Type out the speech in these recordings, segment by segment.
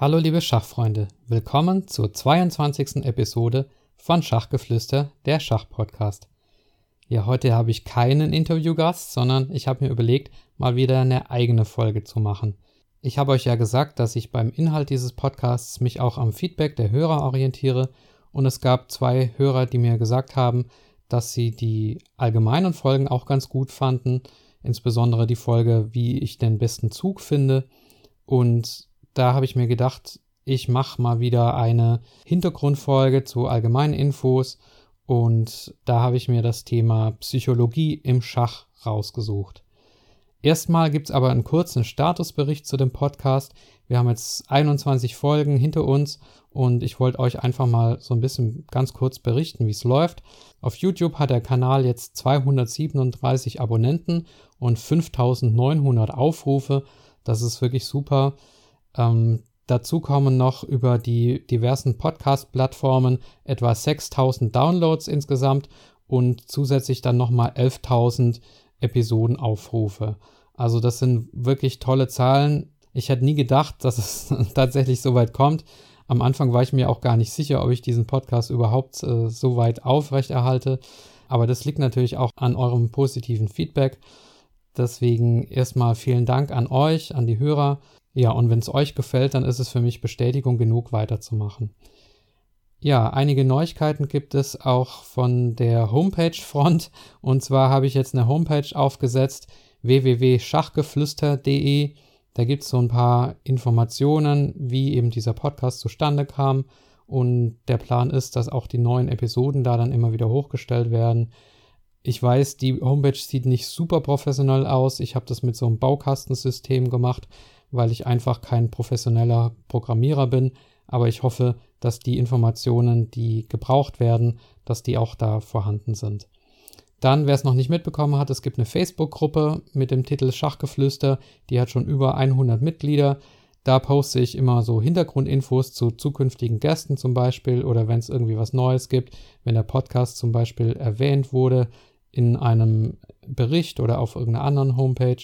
Hallo liebe Schachfreunde, willkommen zur 22. Episode von Schachgeflüster, der Schachpodcast. Ja, heute habe ich keinen Interviewgast, sondern ich habe mir überlegt, mal wieder eine eigene Folge zu machen. Ich habe euch ja gesagt, dass ich beim Inhalt dieses Podcasts mich auch am Feedback der Hörer orientiere und es gab zwei Hörer, die mir gesagt haben, dass sie die allgemeinen Folgen auch ganz gut fanden, insbesondere die Folge, wie ich den besten Zug finde und da habe ich mir gedacht, ich mache mal wieder eine Hintergrundfolge zu allgemeinen Infos und da habe ich mir das Thema Psychologie im Schach rausgesucht. Erstmal gibt es aber einen kurzen Statusbericht zu dem Podcast. Wir haben jetzt 21 Folgen hinter uns und ich wollte euch einfach mal so ein bisschen ganz kurz berichten, wie es läuft. Auf YouTube hat der Kanal jetzt 237 Abonnenten und 5900 Aufrufe. Das ist wirklich super. Ähm, dazu kommen noch über die diversen Podcast-Plattformen etwa 6000 Downloads insgesamt und zusätzlich dann nochmal 11.000 Episodenaufrufe. Also das sind wirklich tolle Zahlen. Ich hätte nie gedacht, dass es tatsächlich so weit kommt. Am Anfang war ich mir auch gar nicht sicher, ob ich diesen Podcast überhaupt äh, so weit aufrechterhalte. Aber das liegt natürlich auch an eurem positiven Feedback. Deswegen erstmal vielen Dank an euch, an die Hörer ja, und wenn es euch gefällt, dann ist es für mich Bestätigung genug, weiterzumachen. Ja, einige Neuigkeiten gibt es auch von der Homepage-Front. Und zwar habe ich jetzt eine Homepage aufgesetzt, www.schachgeflüster.de. Da gibt es so ein paar Informationen, wie eben dieser Podcast zustande kam. Und der Plan ist, dass auch die neuen Episoden da dann immer wieder hochgestellt werden. Ich weiß, die Homepage sieht nicht super professionell aus. Ich habe das mit so einem Baukastensystem gemacht weil ich einfach kein professioneller Programmierer bin. Aber ich hoffe, dass die Informationen, die gebraucht werden, dass die auch da vorhanden sind. Dann, wer es noch nicht mitbekommen hat, es gibt eine Facebook-Gruppe mit dem Titel Schachgeflüster, die hat schon über 100 Mitglieder. Da poste ich immer so Hintergrundinfos zu zukünftigen Gästen zum Beispiel oder wenn es irgendwie was Neues gibt, wenn der Podcast zum Beispiel erwähnt wurde in einem Bericht oder auf irgendeiner anderen Homepage.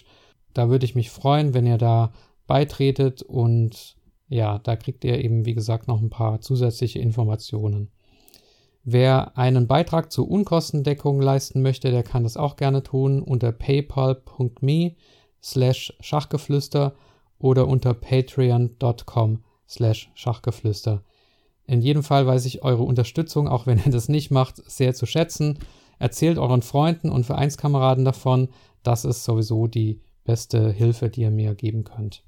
Da würde ich mich freuen, wenn ihr da beitretet und ja, da kriegt ihr eben, wie gesagt, noch ein paar zusätzliche Informationen. Wer einen Beitrag zur Unkostendeckung leisten möchte, der kann das auch gerne tun unter paypal.me slash Schachgeflüster oder unter patreon.com slash Schachgeflüster. In jedem Fall weiß ich eure Unterstützung, auch wenn ihr das nicht macht, sehr zu schätzen. Erzählt euren Freunden und Vereinskameraden davon. Das ist sowieso die beste Hilfe, die ihr mir geben könnt.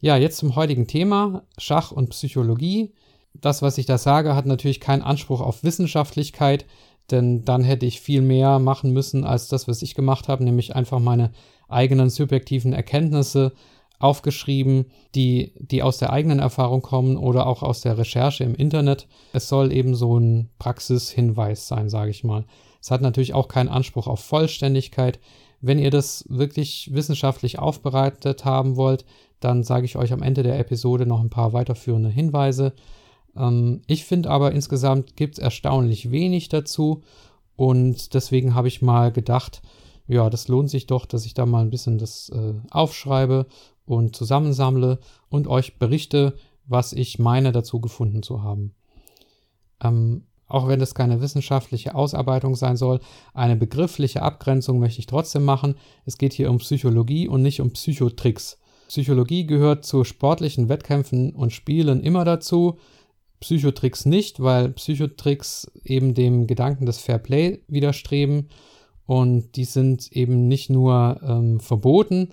Ja, jetzt zum heutigen Thema Schach und Psychologie. Das, was ich da sage, hat natürlich keinen Anspruch auf Wissenschaftlichkeit, denn dann hätte ich viel mehr machen müssen als das, was ich gemacht habe, nämlich einfach meine eigenen subjektiven Erkenntnisse aufgeschrieben, die, die aus der eigenen Erfahrung kommen oder auch aus der Recherche im Internet. Es soll eben so ein Praxishinweis sein, sage ich mal. Es hat natürlich auch keinen Anspruch auf Vollständigkeit. Wenn ihr das wirklich wissenschaftlich aufbereitet haben wollt, dann sage ich euch am Ende der Episode noch ein paar weiterführende Hinweise. Ähm, ich finde aber insgesamt gibt es erstaunlich wenig dazu und deswegen habe ich mal gedacht, ja, das lohnt sich doch, dass ich da mal ein bisschen das äh, aufschreibe und zusammensammle und euch berichte, was ich meine dazu gefunden zu haben. Ähm, auch wenn das keine wissenschaftliche Ausarbeitung sein soll, eine begriffliche Abgrenzung möchte ich trotzdem machen. Es geht hier um Psychologie und nicht um Psychotricks. Psychologie gehört zu sportlichen Wettkämpfen und Spielen immer dazu. Psychotricks nicht, weil Psychotricks eben dem Gedanken des Fair Play widerstreben und die sind eben nicht nur ähm, verboten,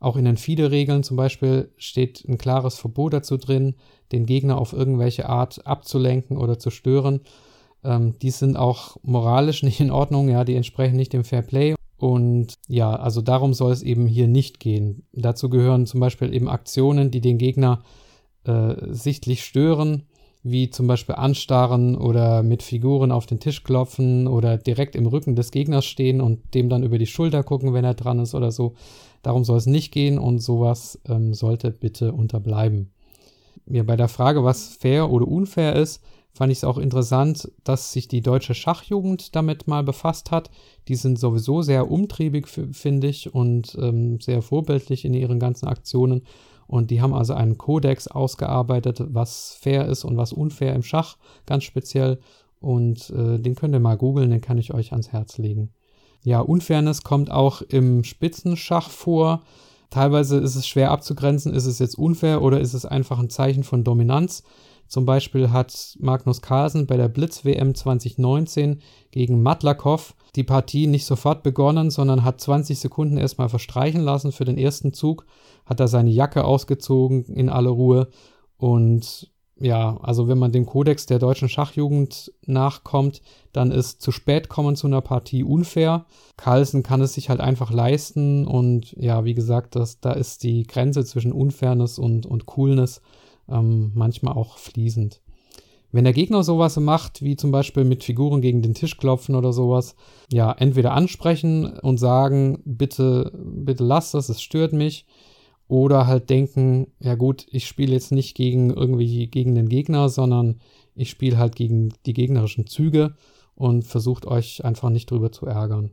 auch in den FIDE-Regeln zum Beispiel steht ein klares Verbot dazu drin, den Gegner auf irgendwelche Art abzulenken oder zu stören. Ähm, die sind auch moralisch nicht in Ordnung, ja, die entsprechen nicht dem Fair Play Und ja, also darum soll es eben hier nicht gehen. Dazu gehören zum Beispiel eben Aktionen, die den Gegner äh, sichtlich stören, wie zum Beispiel anstarren oder mit Figuren auf den Tisch klopfen oder direkt im Rücken des Gegners stehen und dem dann über die Schulter gucken, wenn er dran ist oder so. Darum soll es nicht gehen und sowas ähm, sollte bitte unterbleiben. Ja, bei der Frage, was fair oder unfair ist, fand ich es auch interessant, dass sich die deutsche Schachjugend damit mal befasst hat. Die sind sowieso sehr umtriebig, finde ich, und ähm, sehr vorbildlich in ihren ganzen Aktionen. Und die haben also einen Kodex ausgearbeitet, was fair ist und was unfair im Schach, ganz speziell. Und äh, den könnt ihr mal googeln, den kann ich euch ans Herz legen. Ja, Unfairness kommt auch im Spitzenschach vor. Teilweise ist es schwer abzugrenzen, ist es jetzt unfair oder ist es einfach ein Zeichen von Dominanz. Zum Beispiel hat Magnus Carlsen bei der Blitz-WM 2019 gegen Matlakov die Partie nicht sofort begonnen, sondern hat 20 Sekunden erstmal verstreichen lassen für den ersten Zug, hat da seine Jacke ausgezogen in aller Ruhe und ja, also wenn man dem Kodex der deutschen Schachjugend nachkommt, dann ist zu spät kommen zu einer Partie unfair. Carlsen kann es sich halt einfach leisten und ja, wie gesagt, das, da ist die Grenze zwischen Unfairness und, und Coolness ähm, manchmal auch fließend. Wenn der Gegner sowas macht, wie zum Beispiel mit Figuren gegen den Tisch klopfen oder sowas, ja, entweder ansprechen und sagen, bitte, bitte lass das, es stört mich. Oder halt denken, ja gut, ich spiele jetzt nicht gegen irgendwie gegen den Gegner, sondern ich spiele halt gegen die gegnerischen Züge und versucht euch einfach nicht drüber zu ärgern.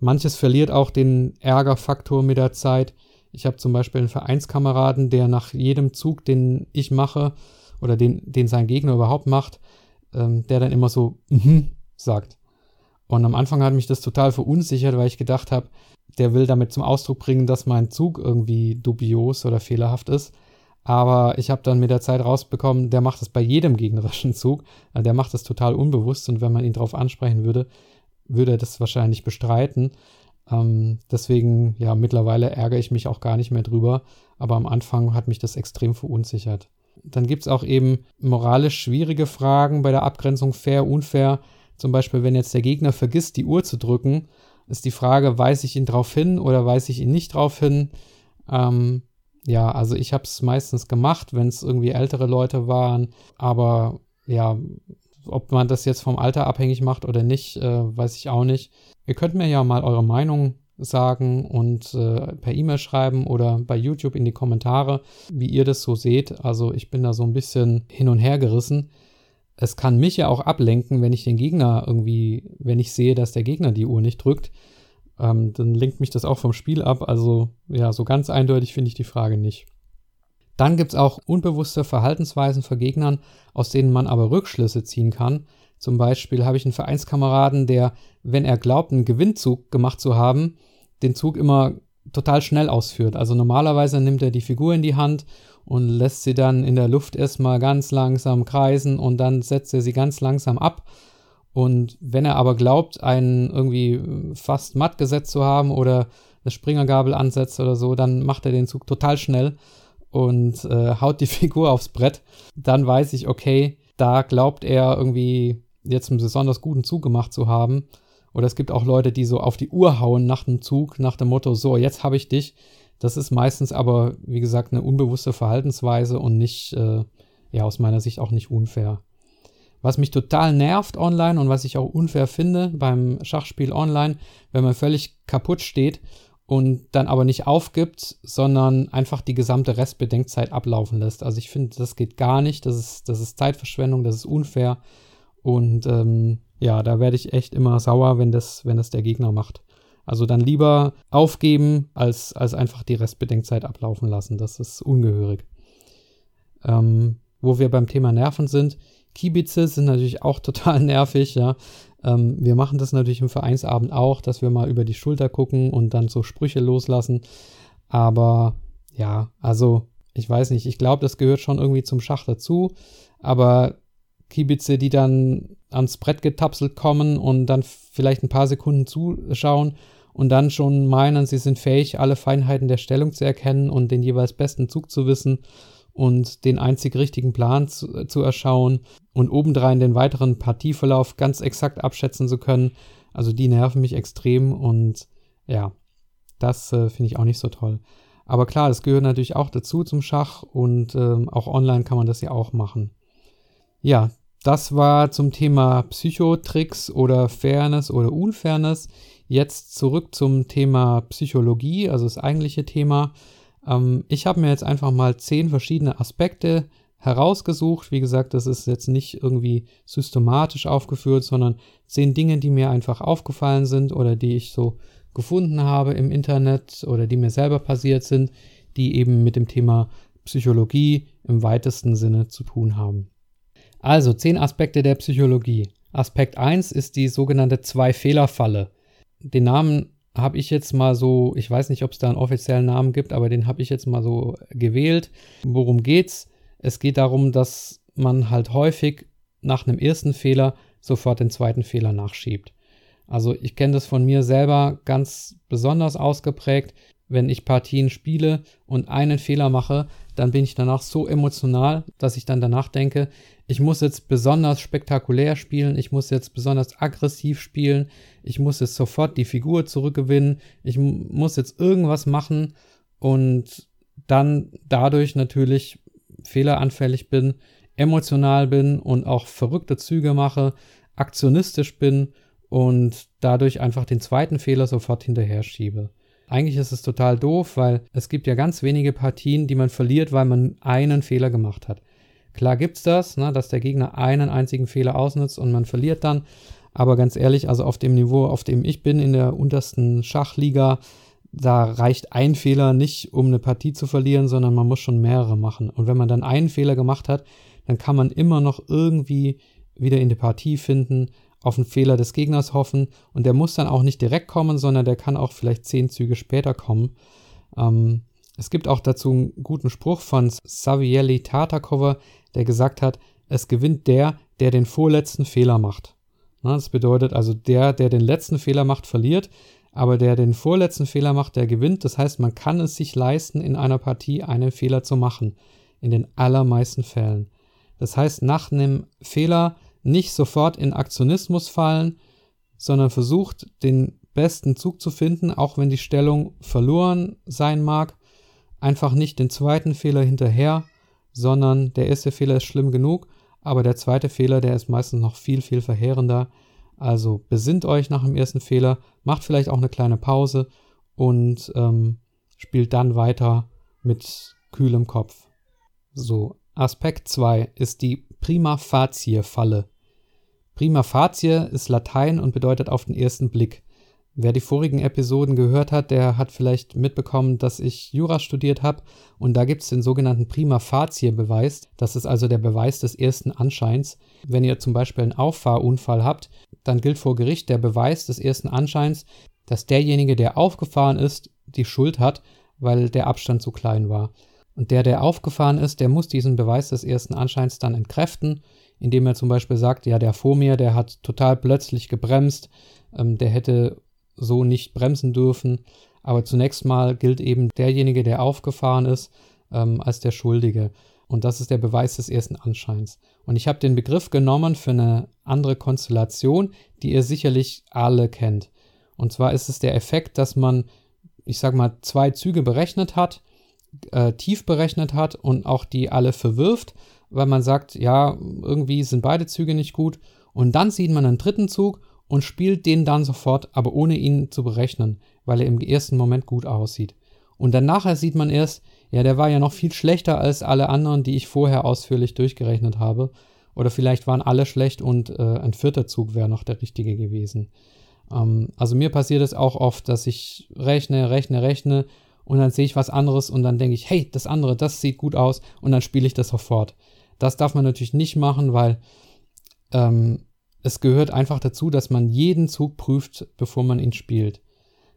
Manches verliert auch den Ärgerfaktor mit der Zeit. Ich habe zum Beispiel einen Vereinskameraden, der nach jedem Zug, den ich mache oder den, den sein Gegner überhaupt macht, ähm, der dann immer so mhm sagt. Und am Anfang hat mich das total verunsichert, weil ich gedacht habe, der will damit zum Ausdruck bringen, dass mein Zug irgendwie dubios oder fehlerhaft ist. Aber ich habe dann mit der Zeit rausbekommen, der macht das bei jedem gegnerischen Zug. Also der macht das total unbewusst und wenn man ihn darauf ansprechen würde, würde er das wahrscheinlich bestreiten. Ähm, deswegen, ja, mittlerweile ärgere ich mich auch gar nicht mehr drüber. Aber am Anfang hat mich das extrem verunsichert. Dann gibt es auch eben moralisch schwierige Fragen bei der Abgrenzung fair, unfair. Zum Beispiel, wenn jetzt der Gegner vergisst, die Uhr zu drücken, ist die Frage, weise ich ihn drauf hin oder weise ich ihn nicht drauf hin? Ähm, ja, also ich habe es meistens gemacht, wenn es irgendwie ältere Leute waren. Aber ja, ob man das jetzt vom Alter abhängig macht oder nicht, äh, weiß ich auch nicht. Ihr könnt mir ja mal eure Meinung sagen und äh, per E-Mail schreiben oder bei YouTube in die Kommentare, wie ihr das so seht. Also ich bin da so ein bisschen hin und her gerissen. Es kann mich ja auch ablenken, wenn ich den Gegner irgendwie, wenn ich sehe, dass der Gegner die Uhr nicht drückt, ähm, dann lenkt mich das auch vom Spiel ab. Also ja, so ganz eindeutig finde ich die Frage nicht. Dann gibt es auch unbewusste Verhaltensweisen für Gegnern, aus denen man aber Rückschlüsse ziehen kann. Zum Beispiel habe ich einen Vereinskameraden, der, wenn er glaubt, einen Gewinnzug gemacht zu haben, den Zug immer total schnell ausführt. Also normalerweise nimmt er die Figur in die Hand und lässt sie dann in der Luft erstmal ganz langsam kreisen und dann setzt er sie ganz langsam ab. Und wenn er aber glaubt, einen irgendwie fast matt gesetzt zu haben oder eine Springergabel ansetzt oder so, dann macht er den Zug total schnell und äh, haut die Figur aufs Brett, dann weiß ich, okay, da glaubt er irgendwie jetzt einen besonders guten Zug gemacht zu haben. Oder es gibt auch Leute, die so auf die Uhr hauen nach dem Zug, nach dem Motto, so, jetzt habe ich dich. Das ist meistens aber, wie gesagt, eine unbewusste Verhaltensweise und nicht, äh, ja, aus meiner Sicht auch nicht unfair. Was mich total nervt online und was ich auch unfair finde beim Schachspiel online, wenn man völlig kaputt steht und dann aber nicht aufgibt, sondern einfach die gesamte Restbedenkzeit ablaufen lässt. Also ich finde, das geht gar nicht. Das ist, das ist Zeitverschwendung, das ist unfair. Und ähm, ja, da werde ich echt immer sauer, wenn das, wenn das der Gegner macht. Also dann lieber aufgeben, als, als einfach die Restbedenkzeit ablaufen lassen. Das ist ungehörig. Ähm, wo wir beim Thema Nerven sind, Kiebitze sind natürlich auch total nervig, ja. Ähm, wir machen das natürlich im Vereinsabend auch, dass wir mal über die Schulter gucken und dann so Sprüche loslassen. Aber ja, also ich weiß nicht, ich glaube, das gehört schon irgendwie zum Schach dazu. Aber Kiebitze, die dann ans Brett getapselt kommen und dann vielleicht ein paar Sekunden zuschauen und dann schon meinen, sie sind fähig, alle Feinheiten der Stellung zu erkennen und den jeweils besten Zug zu wissen und den einzig richtigen Plan zu, zu erschauen und obendrein den weiteren Partieverlauf ganz exakt abschätzen zu können. Also die nerven mich extrem und Ja, das äh, finde ich auch nicht so toll. Aber klar, es gehört natürlich auch dazu zum Schach und ähm, auch online kann man das ja auch machen. Ja, das war zum Thema Psychotricks oder Fairness oder Unfairness. Jetzt zurück zum Thema Psychologie, also das eigentliche Thema. Ähm, ich habe mir jetzt einfach mal zehn verschiedene Aspekte herausgesucht. Wie gesagt, das ist jetzt nicht irgendwie systematisch aufgeführt, sondern zehn Dinge, die mir einfach aufgefallen sind oder die ich so gefunden habe im Internet oder die mir selber passiert sind, die eben mit dem Thema Psychologie im weitesten Sinne zu tun haben. Also zehn Aspekte der Psychologie. Aspekt 1 ist die sogenannte Zwei-Fehler-Falle. Den Namen habe ich jetzt mal so, ich weiß nicht, ob es da einen offiziellen Namen gibt, aber den habe ich jetzt mal so gewählt. Worum geht's? Es geht darum, dass man halt häufig nach einem ersten Fehler sofort den zweiten Fehler nachschiebt. Also ich kenne das von mir selber ganz besonders ausgeprägt. Wenn ich Partien spiele und einen Fehler mache, dann bin ich danach so emotional, dass ich dann danach denke, ich muss jetzt besonders spektakulär spielen, ich muss jetzt besonders aggressiv spielen, ich muss jetzt sofort die Figur zurückgewinnen, ich muss jetzt irgendwas machen und dann dadurch natürlich fehleranfällig bin, emotional bin und auch verrückte Züge mache, aktionistisch bin und dadurch einfach den zweiten Fehler sofort hinterher schiebe. Eigentlich ist es total doof, weil es gibt ja ganz wenige Partien, die man verliert, weil man einen Fehler gemacht hat. Klar gibt's das, ne, dass der Gegner einen einzigen Fehler ausnutzt und man verliert dann. Aber ganz ehrlich, also auf dem Niveau, auf dem ich bin, in der untersten Schachliga, da reicht ein Fehler nicht, um eine Partie zu verlieren, sondern man muss schon mehrere machen. Und wenn man dann einen Fehler gemacht hat, dann kann man immer noch irgendwie wieder in die Partie finden auf einen Fehler des Gegners hoffen und der muss dann auch nicht direkt kommen, sondern der kann auch vielleicht zehn Züge später kommen. Ähm, es gibt auch dazu einen guten Spruch von Savielli Tartakova, der gesagt hat, es gewinnt der, der den vorletzten Fehler macht. Das bedeutet also, der, der den letzten Fehler macht, verliert, aber der den vorletzten Fehler macht, der gewinnt. Das heißt, man kann es sich leisten, in einer Partie einen Fehler zu machen. In den allermeisten Fällen. Das heißt, nach einem Fehler nicht sofort in Aktionismus fallen, sondern versucht, den besten Zug zu finden, auch wenn die Stellung verloren sein mag. Einfach nicht den zweiten Fehler hinterher, sondern der erste Fehler ist schlimm genug, aber der zweite Fehler, der ist meistens noch viel, viel verheerender. Also besinnt euch nach dem ersten Fehler, macht vielleicht auch eine kleine Pause und ähm, spielt dann weiter mit kühlem Kopf. So, Aspekt 2 ist die Prima facie Falle. Prima facie ist Latein und bedeutet auf den ersten Blick. Wer die vorigen Episoden gehört hat, der hat vielleicht mitbekommen, dass ich Jura studiert habe und da gibt es den sogenannten Prima facie Beweis. Das ist also der Beweis des ersten Anscheins. Wenn ihr zum Beispiel einen Auffahrunfall habt, dann gilt vor Gericht der Beweis des ersten Anscheins, dass derjenige, der aufgefahren ist, die Schuld hat, weil der Abstand zu klein war. Und der, der aufgefahren ist, der muss diesen Beweis des ersten Anscheins dann entkräften, indem er zum Beispiel sagt, ja, der vor mir, der hat total plötzlich gebremst, ähm, der hätte so nicht bremsen dürfen. Aber zunächst mal gilt eben derjenige, der aufgefahren ist, ähm, als der Schuldige. Und das ist der Beweis des ersten Anscheins. Und ich habe den Begriff genommen für eine andere Konstellation, die ihr sicherlich alle kennt. Und zwar ist es der Effekt, dass man, ich sag mal, zwei Züge berechnet hat äh, tief berechnet hat und auch die alle verwirft, weil man sagt, ja, irgendwie sind beide Züge nicht gut. Und dann sieht man einen dritten Zug und spielt den dann sofort, aber ohne ihn zu berechnen, weil er im ersten Moment gut aussieht. Und dann nachher sieht man erst, ja, der war ja noch viel schlechter als alle anderen, die ich vorher ausführlich durchgerechnet habe. Oder vielleicht waren alle schlecht und äh, ein vierter Zug wäre noch der richtige gewesen. Ähm, also mir passiert es auch oft, dass ich rechne, rechne, rechne und dann sehe ich was anderes und dann denke ich, hey, das andere, das sieht gut aus und dann spiele ich das sofort. Das darf man natürlich nicht machen, weil ähm, es gehört einfach dazu, dass man jeden Zug prüft, bevor man ihn spielt.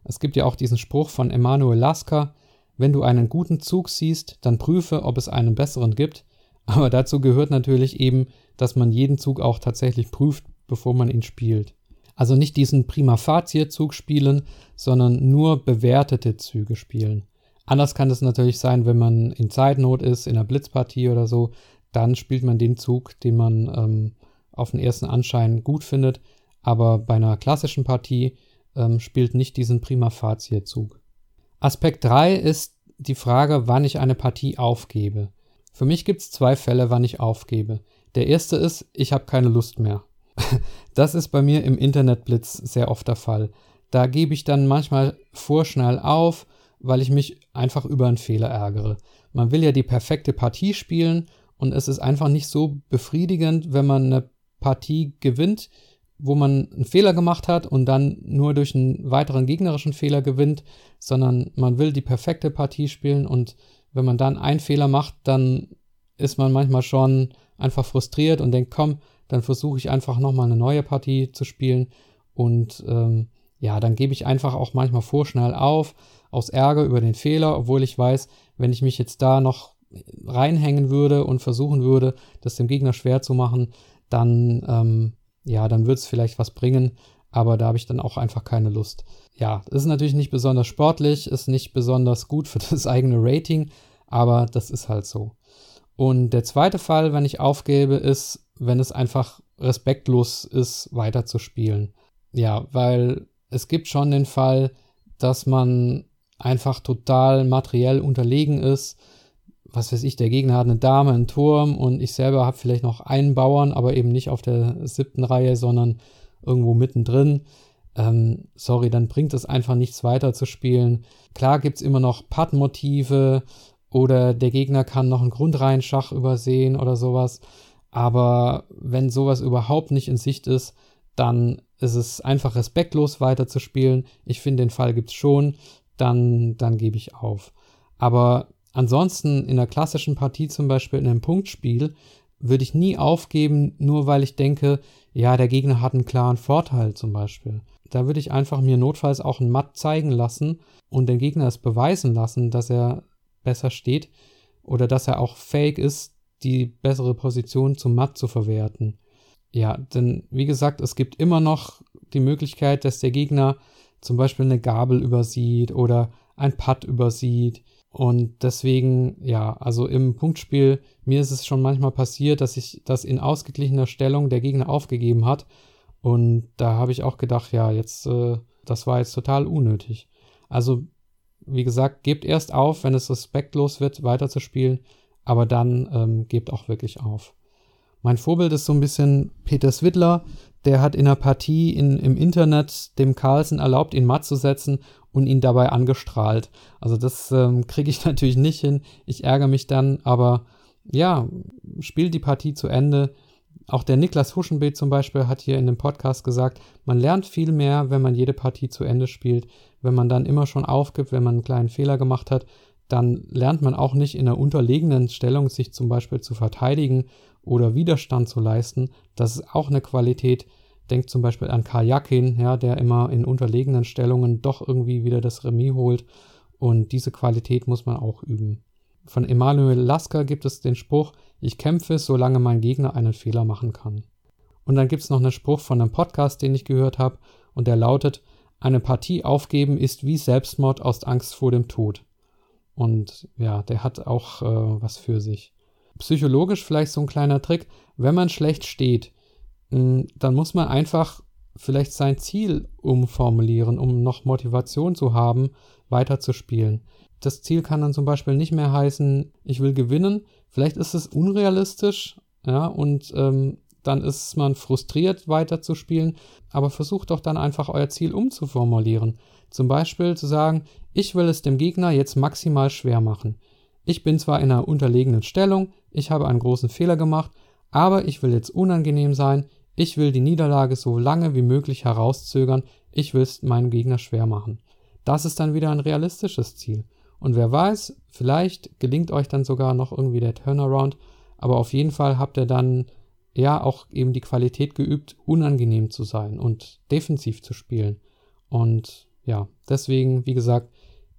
Es gibt ja auch diesen Spruch von Emanuel Lasker, wenn du einen guten Zug siehst, dann prüfe, ob es einen besseren gibt. Aber dazu gehört natürlich eben, dass man jeden Zug auch tatsächlich prüft, bevor man ihn spielt. Also nicht diesen Prima facie Zug spielen, sondern nur bewertete Züge spielen. Anders kann es natürlich sein, wenn man in Zeitnot ist, in einer Blitzpartie oder so, dann spielt man den Zug, den man ähm, auf den ersten Anschein gut findet. Aber bei einer klassischen Partie ähm, spielt nicht diesen prima facie Zug. Aspekt 3 ist die Frage, wann ich eine Partie aufgebe. Für mich gibt es zwei Fälle, wann ich aufgebe. Der erste ist, ich habe keine Lust mehr. Das ist bei mir im Internetblitz sehr oft der Fall. Da gebe ich dann manchmal vorschnell auf, weil ich mich einfach über einen Fehler ärgere. Man will ja die perfekte Partie spielen und es ist einfach nicht so befriedigend, wenn man eine Partie gewinnt, wo man einen Fehler gemacht hat und dann nur durch einen weiteren gegnerischen Fehler gewinnt, sondern man will die perfekte Partie spielen und wenn man dann einen Fehler macht, dann ist man manchmal schon einfach frustriert und denkt, komm, dann versuche ich einfach nochmal eine neue Partie zu spielen und ähm, ja, dann gebe ich einfach auch manchmal vorschnell auf, aus Ärger über den Fehler, obwohl ich weiß, wenn ich mich jetzt da noch reinhängen würde und versuchen würde, das dem Gegner schwer zu machen, dann ähm, ja, dann wird es vielleicht was bringen, aber da habe ich dann auch einfach keine Lust. Ja, ist natürlich nicht besonders sportlich, ist nicht besonders gut für das eigene Rating, aber das ist halt so. Und der zweite Fall, wenn ich aufgebe, ist, wenn es einfach respektlos ist, weiterzuspielen. Ja, weil es gibt schon den Fall, dass man einfach total materiell unterlegen ist was weiß ich, der Gegner hat eine Dame, einen Turm und ich selber habe vielleicht noch einen Bauern, aber eben nicht auf der siebten Reihe, sondern irgendwo mittendrin. Ähm, sorry, dann bringt es einfach nichts weiter zu spielen. Klar gibt es immer noch Putt-Motive oder der Gegner kann noch einen Grundreihenschach übersehen oder sowas. Aber wenn sowas überhaupt nicht in Sicht ist, dann ist es einfach respektlos weiterzuspielen. Ich finde, den Fall gibt es schon. Dann, dann gebe ich auf. Aber Ansonsten in der klassischen Partie zum Beispiel in einem Punktspiel würde ich nie aufgeben, nur weil ich denke, ja, der Gegner hat einen klaren Vorteil zum Beispiel. Da würde ich einfach mir notfalls auch ein Matt zeigen lassen und den Gegner es beweisen lassen, dass er besser steht oder dass er auch fähig ist, die bessere Position zum Matt zu verwerten. Ja, denn wie gesagt, es gibt immer noch die Möglichkeit, dass der Gegner zum Beispiel eine Gabel übersieht oder ein Putt übersieht und deswegen, ja, also im Punktspiel, mir ist es schon manchmal passiert, dass ich das in ausgeglichener Stellung der Gegner aufgegeben hat. Und da habe ich auch gedacht, ja, jetzt, äh, das war jetzt total unnötig. Also, wie gesagt, gebt erst auf, wenn es respektlos wird, weiterzuspielen, aber dann ähm, gebt auch wirklich auf. Mein Vorbild ist so ein bisschen Peter Swidler, der hat in einer Partie in, im Internet dem Carlsen erlaubt, ihn matt zu setzen und ihn dabei angestrahlt. Also das ähm, kriege ich natürlich nicht hin. Ich ärgere mich dann, aber ja, spielt die Partie zu Ende. Auch der Niklas Huschenbeet zum Beispiel hat hier in dem Podcast gesagt, man lernt viel mehr, wenn man jede Partie zu Ende spielt. Wenn man dann immer schon aufgibt, wenn man einen kleinen Fehler gemacht hat, dann lernt man auch nicht in einer unterlegenen Stellung sich zum Beispiel zu verteidigen oder Widerstand zu leisten. Das ist auch eine Qualität. Denkt zum Beispiel an Kajakin, ja, der immer in unterlegenen Stellungen doch irgendwie wieder das Remis holt. Und diese Qualität muss man auch üben. Von Emanuel Lasker gibt es den Spruch, ich kämpfe, solange mein Gegner einen Fehler machen kann. Und dann gibt es noch einen Spruch von einem Podcast, den ich gehört habe, und der lautet, eine Partie aufgeben ist wie Selbstmord aus Angst vor dem Tod. Und ja, der hat auch äh, was für sich psychologisch vielleicht so ein kleiner Trick, wenn man schlecht steht, hm, dann muss man einfach vielleicht sein Ziel umformulieren, um noch Motivation zu haben, weiterzuspielen. Das Ziel kann dann zum Beispiel nicht mehr heißen, ich will gewinnen. Vielleicht ist es unrealistisch, ja, und ähm, dann ist man frustriert, weiterzuspielen. Aber versucht doch dann einfach euer Ziel umzuformulieren. Zum Beispiel zu sagen, ich will es dem Gegner jetzt maximal schwer machen. Ich bin zwar in einer unterlegenen Stellung, ich habe einen großen Fehler gemacht, aber ich will jetzt unangenehm sein, ich will die Niederlage so lange wie möglich herauszögern, ich will es meinem Gegner schwer machen. Das ist dann wieder ein realistisches Ziel. Und wer weiß, vielleicht gelingt euch dann sogar noch irgendwie der Turnaround, aber auf jeden Fall habt ihr dann ja auch eben die Qualität geübt, unangenehm zu sein und defensiv zu spielen. Und ja, deswegen, wie gesagt,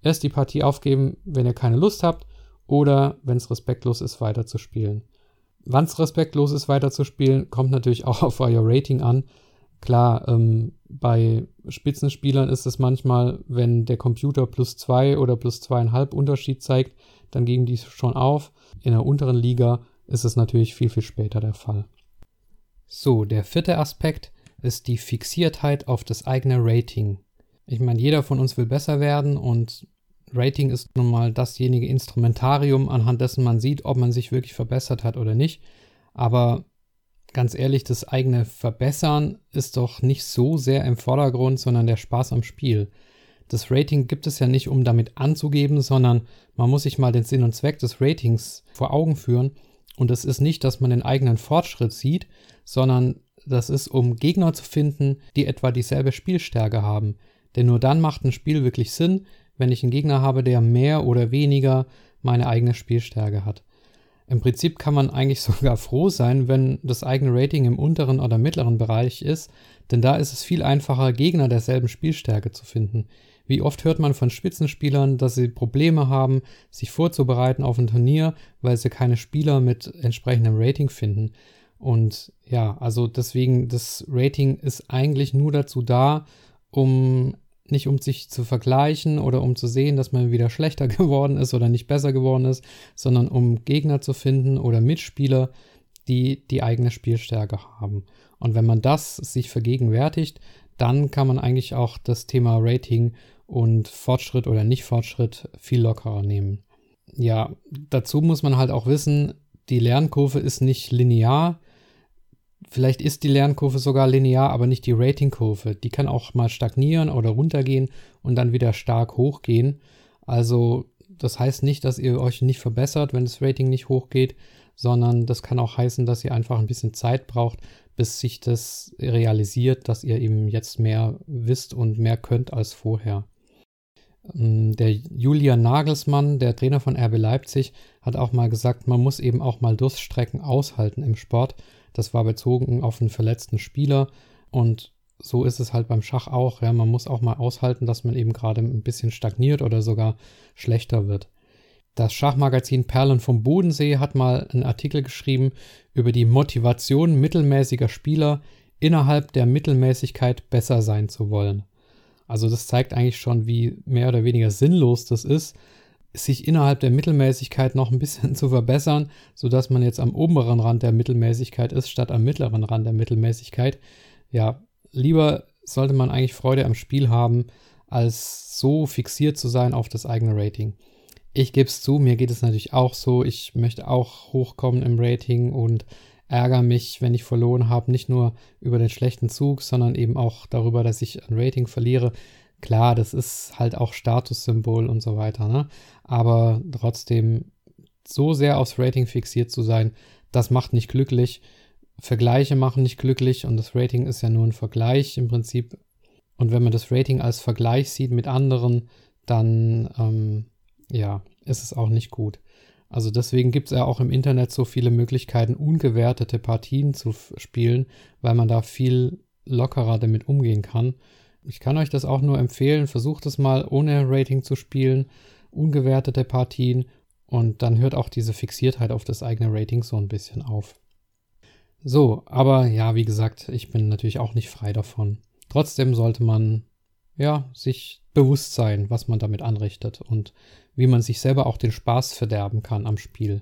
erst die Partie aufgeben, wenn ihr keine Lust habt oder wenn es respektlos ist, weiterzuspielen. Wann es respektlos ist, weiterzuspielen, kommt natürlich auch auf euer Rating an. Klar, ähm, bei Spitzenspielern ist es manchmal, wenn der Computer plus zwei oder plus zweieinhalb Unterschied zeigt, dann geben die schon auf. In der unteren Liga ist es natürlich viel, viel später der Fall. So, der vierte Aspekt ist die Fixiertheit auf das eigene Rating. Ich meine, jeder von uns will besser werden und Rating ist nun mal dasjenige Instrumentarium, anhand dessen man sieht, ob man sich wirklich verbessert hat oder nicht. Aber ganz ehrlich, das eigene Verbessern ist doch nicht so sehr im Vordergrund, sondern der Spaß am Spiel. Das Rating gibt es ja nicht, um damit anzugeben, sondern man muss sich mal den Sinn und Zweck des Ratings vor Augen führen. Und es ist nicht, dass man den eigenen Fortschritt sieht, sondern das ist, um Gegner zu finden, die etwa dieselbe Spielstärke haben. Denn nur dann macht ein Spiel wirklich Sinn, wenn ich einen Gegner habe, der mehr oder weniger meine eigene Spielstärke hat. Im Prinzip kann man eigentlich sogar froh sein, wenn das eigene Rating im unteren oder mittleren Bereich ist, denn da ist es viel einfacher, Gegner derselben Spielstärke zu finden. Wie oft hört man von Spitzenspielern, dass sie Probleme haben, sich vorzubereiten auf ein Turnier, weil sie keine Spieler mit entsprechendem Rating finden. Und ja, also deswegen, das Rating ist eigentlich nur dazu da, um nicht um sich zu vergleichen oder um zu sehen, dass man wieder schlechter geworden ist oder nicht besser geworden ist, sondern um Gegner zu finden oder Mitspieler, die die eigene Spielstärke haben. Und wenn man das sich vergegenwärtigt, dann kann man eigentlich auch das Thema Rating und Fortschritt oder Nicht-Fortschritt viel lockerer nehmen. Ja, dazu muss man halt auch wissen, die Lernkurve ist nicht linear. Vielleicht ist die Lernkurve sogar linear, aber nicht die Ratingkurve. Die kann auch mal stagnieren oder runtergehen und dann wieder stark hochgehen. Also das heißt nicht, dass ihr euch nicht verbessert, wenn das Rating nicht hochgeht, sondern das kann auch heißen, dass ihr einfach ein bisschen Zeit braucht, bis sich das realisiert, dass ihr eben jetzt mehr wisst und mehr könnt als vorher. Ähm, der Julian Nagelsmann, der Trainer von RB Leipzig, hat auch mal gesagt, man muss eben auch mal Durststrecken aushalten im Sport. Das war bezogen auf einen verletzten Spieler und so ist es halt beim Schach auch. Ja, man muss auch mal aushalten, dass man eben gerade ein bisschen stagniert oder sogar schlechter wird. Das Schachmagazin Perlen vom Bodensee hat mal einen Artikel geschrieben über die Motivation mittelmäßiger Spieler innerhalb der Mittelmäßigkeit besser sein zu wollen. Also das zeigt eigentlich schon, wie mehr oder weniger sinnlos das ist, sich innerhalb der Mittelmäßigkeit noch ein bisschen zu verbessern, sodass man jetzt am oberen Rand der Mittelmäßigkeit ist, statt am mittleren Rand der Mittelmäßigkeit. Ja, lieber sollte man eigentlich Freude am Spiel haben, als so fixiert zu sein auf das eigene Rating. Ich gebe es zu, mir geht es natürlich auch so. Ich möchte auch hochkommen im Rating und ärgere mich, wenn ich verloren habe, nicht nur über den schlechten Zug, sondern eben auch darüber, dass ich ein Rating verliere. Klar, das ist halt auch Statussymbol und so weiter, ne? Aber trotzdem so sehr aufs Rating fixiert zu sein, das macht nicht glücklich. Vergleiche machen nicht glücklich und das Rating ist ja nur ein Vergleich im Prinzip. Und wenn man das Rating als Vergleich sieht mit anderen, dann ähm, ja, ist es auch nicht gut. Also deswegen gibt es ja auch im Internet so viele Möglichkeiten, ungewertete Partien zu spielen, weil man da viel lockerer damit umgehen kann. Ich kann euch das auch nur empfehlen, versucht es mal ohne Rating zu spielen, ungewertete Partien und dann hört auch diese Fixiertheit auf das eigene Rating so ein bisschen auf. So, aber ja, wie gesagt, ich bin natürlich auch nicht frei davon. Trotzdem sollte man ja sich bewusst sein, was man damit anrichtet und wie man sich selber auch den Spaß verderben kann am Spiel.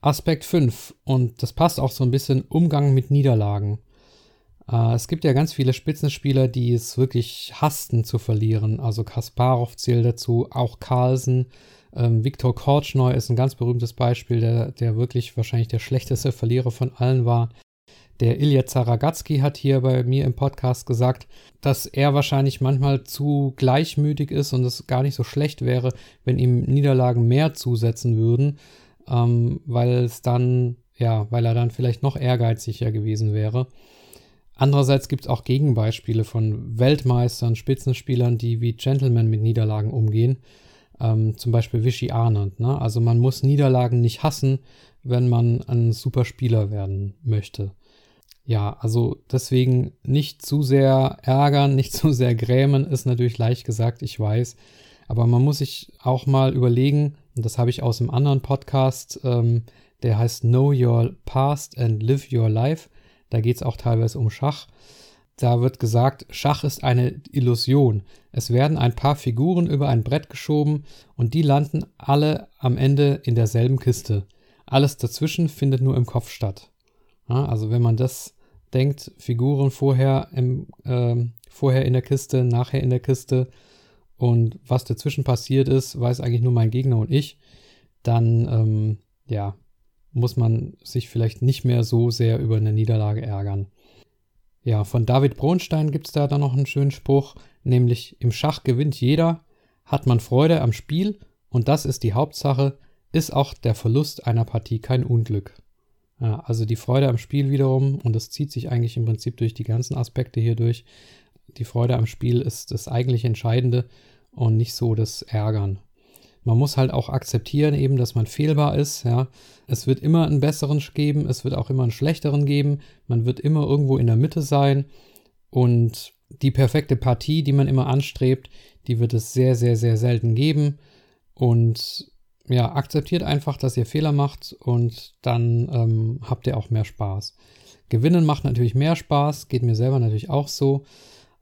Aspekt 5, und das passt auch so ein bisschen Umgang mit Niederlagen. Äh, es gibt ja ganz viele Spitzenspieler, die es wirklich hassten zu verlieren. Also Kasparov zählt dazu, auch Carlsen. Ähm, Viktor Korchnoi ist ein ganz berühmtes Beispiel, der, der wirklich wahrscheinlich der schlechteste Verlierer von allen war. Der Ilya Zaragatsky hat hier bei mir im Podcast gesagt, dass er wahrscheinlich manchmal zu gleichmütig ist und es gar nicht so schlecht wäre, wenn ihm Niederlagen mehr zusetzen würden, ähm, weil es dann, ja, weil er dann vielleicht noch ehrgeiziger gewesen wäre. Andererseits gibt es auch Gegenbeispiele von Weltmeistern, Spitzenspielern, die wie Gentlemen mit Niederlagen umgehen. Ähm, zum Beispiel Vichy Arndt. Ne? Also man muss Niederlagen nicht hassen, wenn man ein super Spieler werden möchte. Ja, also deswegen nicht zu sehr ärgern, nicht zu sehr grämen, ist natürlich leicht gesagt, ich weiß. Aber man muss sich auch mal überlegen, und das habe ich aus einem anderen Podcast, ähm, der heißt Know Your Past and Live Your Life. Da geht es auch teilweise um Schach. Da wird gesagt, Schach ist eine Illusion. Es werden ein paar Figuren über ein Brett geschoben und die landen alle am Ende in derselben Kiste. Alles dazwischen findet nur im Kopf statt. Ja, also wenn man das denkt Figuren vorher, im, äh, vorher in der Kiste, nachher in der Kiste und was dazwischen passiert ist, weiß eigentlich nur mein Gegner und ich, dann ähm, ja, muss man sich vielleicht nicht mehr so sehr über eine Niederlage ärgern. Ja, von David Bronstein gibt es da dann noch einen schönen Spruch, nämlich im Schach gewinnt jeder, hat man Freude am Spiel und das ist die Hauptsache, ist auch der Verlust einer Partie kein Unglück. Ja, also die Freude am Spiel wiederum, und das zieht sich eigentlich im Prinzip durch die ganzen Aspekte hier durch, die Freude am Spiel ist das eigentlich Entscheidende und nicht so das Ärgern. Man muss halt auch akzeptieren, eben, dass man fehlbar ist. Ja. Es wird immer einen besseren geben, es wird auch immer einen schlechteren geben. Man wird immer irgendwo in der Mitte sein. Und die perfekte Partie, die man immer anstrebt, die wird es sehr, sehr, sehr selten geben. Und ja, akzeptiert einfach, dass ihr Fehler macht und dann ähm, habt ihr auch mehr Spaß. Gewinnen macht natürlich mehr Spaß, geht mir selber natürlich auch so.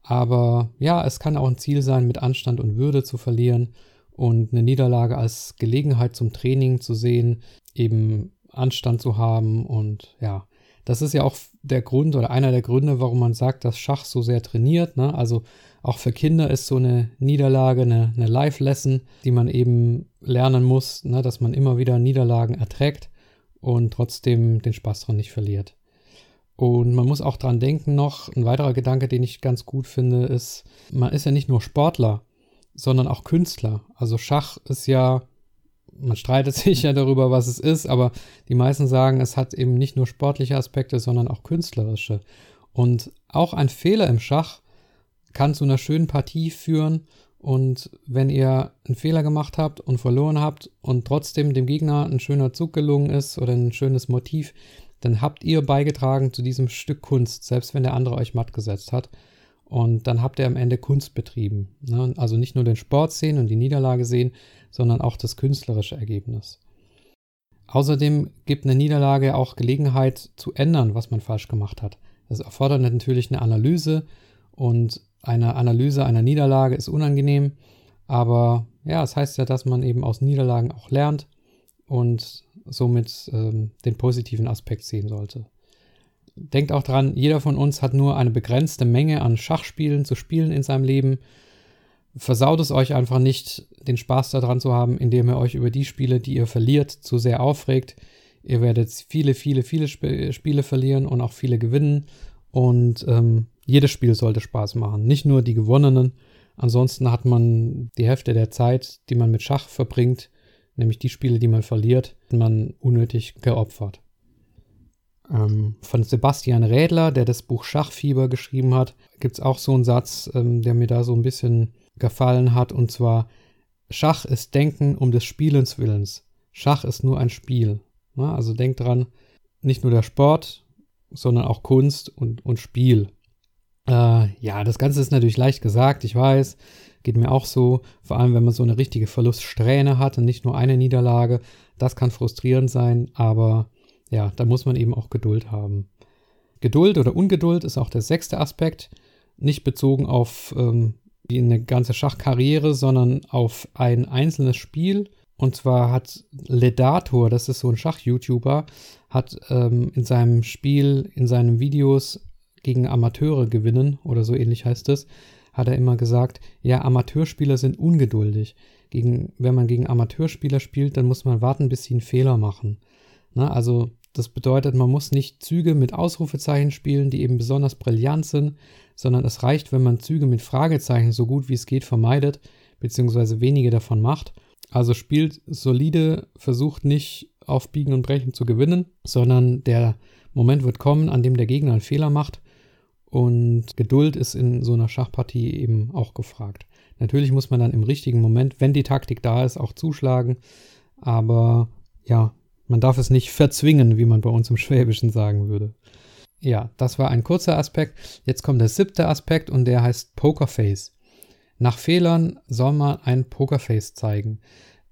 Aber ja, es kann auch ein Ziel sein, mit Anstand und Würde zu verlieren und eine Niederlage als Gelegenheit zum Training zu sehen, eben Anstand zu haben und ja, das ist ja auch der Grund oder einer der Gründe, warum man sagt, dass Schach so sehr trainiert. Ne? Also auch für Kinder ist so eine Niederlage eine, eine Live-Lesson, die man eben lernen muss, ne? dass man immer wieder Niederlagen erträgt und trotzdem den Spaß daran nicht verliert. Und man muss auch dran denken noch, ein weiterer Gedanke, den ich ganz gut finde, ist, man ist ja nicht nur Sportler, sondern auch Künstler. Also Schach ist ja, man streitet sich ja darüber, was es ist, aber die meisten sagen, es hat eben nicht nur sportliche Aspekte, sondern auch künstlerische. Und auch ein Fehler im Schach kann zu einer schönen Partie führen. Und wenn ihr einen Fehler gemacht habt und verloren habt und trotzdem dem Gegner ein schöner Zug gelungen ist oder ein schönes Motiv, dann habt ihr beigetragen zu diesem Stück Kunst, selbst wenn der andere euch matt gesetzt hat. Und dann habt ihr am Ende Kunst betrieben. Ne? Also nicht nur den Sport sehen und die Niederlage sehen, sondern auch das künstlerische Ergebnis. Außerdem gibt eine Niederlage auch Gelegenheit zu ändern, was man falsch gemacht hat. Das erfordert natürlich eine Analyse und eine Analyse einer Niederlage ist unangenehm, aber ja, es das heißt ja, dass man eben aus Niederlagen auch lernt und somit ähm, den positiven Aspekt sehen sollte denkt auch dran, jeder von uns hat nur eine begrenzte Menge an Schachspielen zu spielen in seinem Leben. Versaut es euch einfach nicht, den Spaß daran zu haben, indem ihr euch über die Spiele, die ihr verliert, zu sehr aufregt. Ihr werdet viele, viele, viele Sp Spiele verlieren und auch viele gewinnen. Und ähm, jedes Spiel sollte Spaß machen, nicht nur die gewonnenen. Ansonsten hat man die Hälfte der Zeit, die man mit Schach verbringt, nämlich die Spiele, die man verliert, man unnötig geopfert. Ähm, von Sebastian Rädler, der das Buch Schachfieber geschrieben hat, gibt es auch so einen Satz, ähm, der mir da so ein bisschen gefallen hat, und zwar, Schach ist Denken um des Spielens Willens. Schach ist nur ein Spiel. Na, also denkt dran, nicht nur der Sport, sondern auch Kunst und, und Spiel. Äh, ja, das Ganze ist natürlich leicht gesagt, ich weiß, geht mir auch so, vor allem wenn man so eine richtige Verluststrähne hat und nicht nur eine Niederlage, das kann frustrierend sein, aber ja, da muss man eben auch Geduld haben. Geduld oder Ungeduld ist auch der sechste Aspekt, nicht bezogen auf ähm, eine ganze Schachkarriere, sondern auf ein einzelnes Spiel. Und zwar hat Ledator, das ist so ein Schach-YouTuber, hat ähm, in seinem Spiel, in seinen Videos gegen Amateure gewinnen oder so ähnlich heißt es, hat er immer gesagt, ja, Amateurspieler sind ungeduldig. Gegen, wenn man gegen Amateurspieler spielt, dann muss man warten, bis sie einen Fehler machen. Na, also das bedeutet, man muss nicht Züge mit Ausrufezeichen spielen, die eben besonders brillant sind, sondern es reicht, wenn man Züge mit Fragezeichen so gut wie es geht vermeidet, beziehungsweise wenige davon macht. Also spielt solide, versucht nicht auf Biegen und Brechen zu gewinnen, sondern der Moment wird kommen, an dem der Gegner einen Fehler macht. Und Geduld ist in so einer Schachpartie eben auch gefragt. Natürlich muss man dann im richtigen Moment, wenn die Taktik da ist, auch zuschlagen. Aber ja, man darf es nicht verzwingen, wie man bei uns im Schwäbischen sagen würde. Ja, das war ein kurzer Aspekt. Jetzt kommt der siebte Aspekt und der heißt Pokerface. Nach Fehlern soll man ein Pokerface zeigen.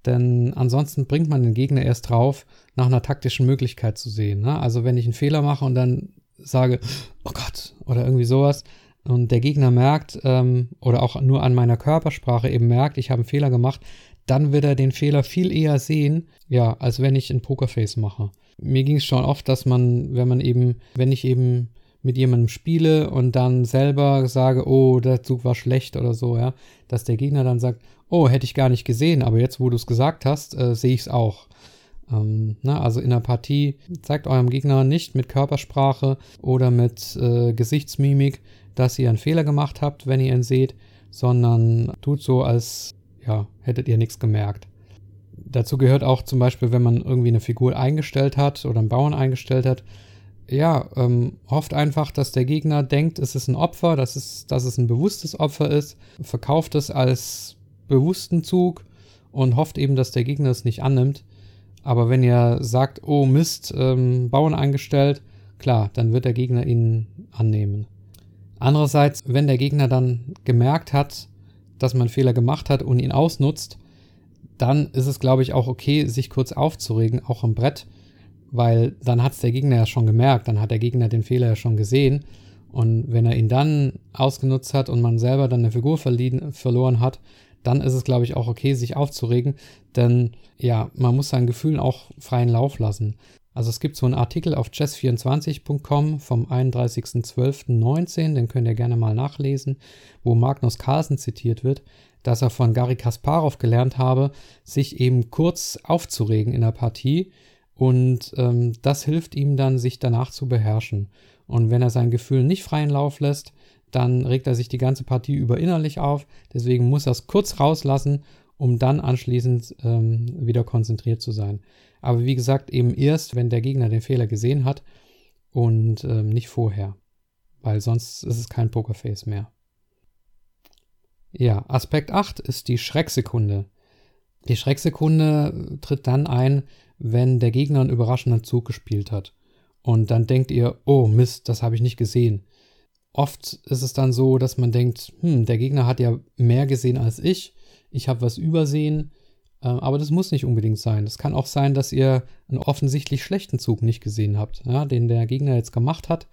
Denn ansonsten bringt man den Gegner erst drauf, nach einer taktischen Möglichkeit zu sehen. Ne? Also wenn ich einen Fehler mache und dann sage, oh Gott, oder irgendwie sowas, und der Gegner merkt, ähm, oder auch nur an meiner Körpersprache eben merkt, ich habe einen Fehler gemacht, dann wird er den Fehler viel eher sehen, ja, als wenn ich ein Pokerface mache. Mir ging es schon oft, dass man, wenn man eben, wenn ich eben mit jemandem spiele und dann selber sage, oh, der Zug war schlecht oder so, ja, dass der Gegner dann sagt, oh, hätte ich gar nicht gesehen, aber jetzt, wo du es gesagt hast, äh, sehe ich es auch. Ähm, na, also in der Partie zeigt eurem Gegner nicht mit Körpersprache oder mit äh, Gesichtsmimik, dass ihr einen Fehler gemacht habt, wenn ihr ihn seht, sondern tut so, als ja, hättet ihr nichts gemerkt. Dazu gehört auch zum Beispiel, wenn man irgendwie eine Figur eingestellt hat oder einen Bauern eingestellt hat, ja, ähm, hofft einfach, dass der Gegner denkt, es ist ein Opfer, dass es, dass es ein bewusstes Opfer ist, verkauft es als bewussten Zug und hofft eben, dass der Gegner es nicht annimmt. Aber wenn ihr sagt, oh Mist, ähm, Bauern eingestellt, klar, dann wird der Gegner ihn annehmen. Andererseits, wenn der Gegner dann gemerkt hat, dass man Fehler gemacht hat und ihn ausnutzt, dann ist es, glaube ich, auch okay, sich kurz aufzuregen, auch am Brett, weil dann hat es der Gegner ja schon gemerkt, dann hat der Gegner den Fehler ja schon gesehen. Und wenn er ihn dann ausgenutzt hat und man selber dann eine Figur verloren hat, dann ist es, glaube ich, auch okay, sich aufzuregen, denn ja, man muss seinen Gefühlen auch freien Lauf lassen. Also es gibt so einen Artikel auf chess24.com vom 31.12.19, den könnt ihr gerne mal nachlesen, wo Magnus Carlsen zitiert wird, dass er von Gary Kasparov gelernt habe, sich eben kurz aufzuregen in der Partie und ähm, das hilft ihm dann, sich danach zu beherrschen. Und wenn er sein Gefühl nicht freien Lauf lässt, dann regt er sich die ganze Partie über innerlich auf. Deswegen muss er es kurz rauslassen, um dann anschließend ähm, wieder konzentriert zu sein. Aber wie gesagt, eben erst, wenn der Gegner den Fehler gesehen hat und ähm, nicht vorher. Weil sonst ist es kein Pokerface mehr. Ja, Aspekt 8 ist die Schrecksekunde. Die Schrecksekunde tritt dann ein, wenn der Gegner einen überraschenden Zug gespielt hat. Und dann denkt ihr, oh Mist, das habe ich nicht gesehen. Oft ist es dann so, dass man denkt, hm, der Gegner hat ja mehr gesehen als ich, ich habe was übersehen, äh, aber das muss nicht unbedingt sein. Es kann auch sein, dass ihr einen offensichtlich schlechten Zug nicht gesehen habt, ja, den der Gegner jetzt gemacht hat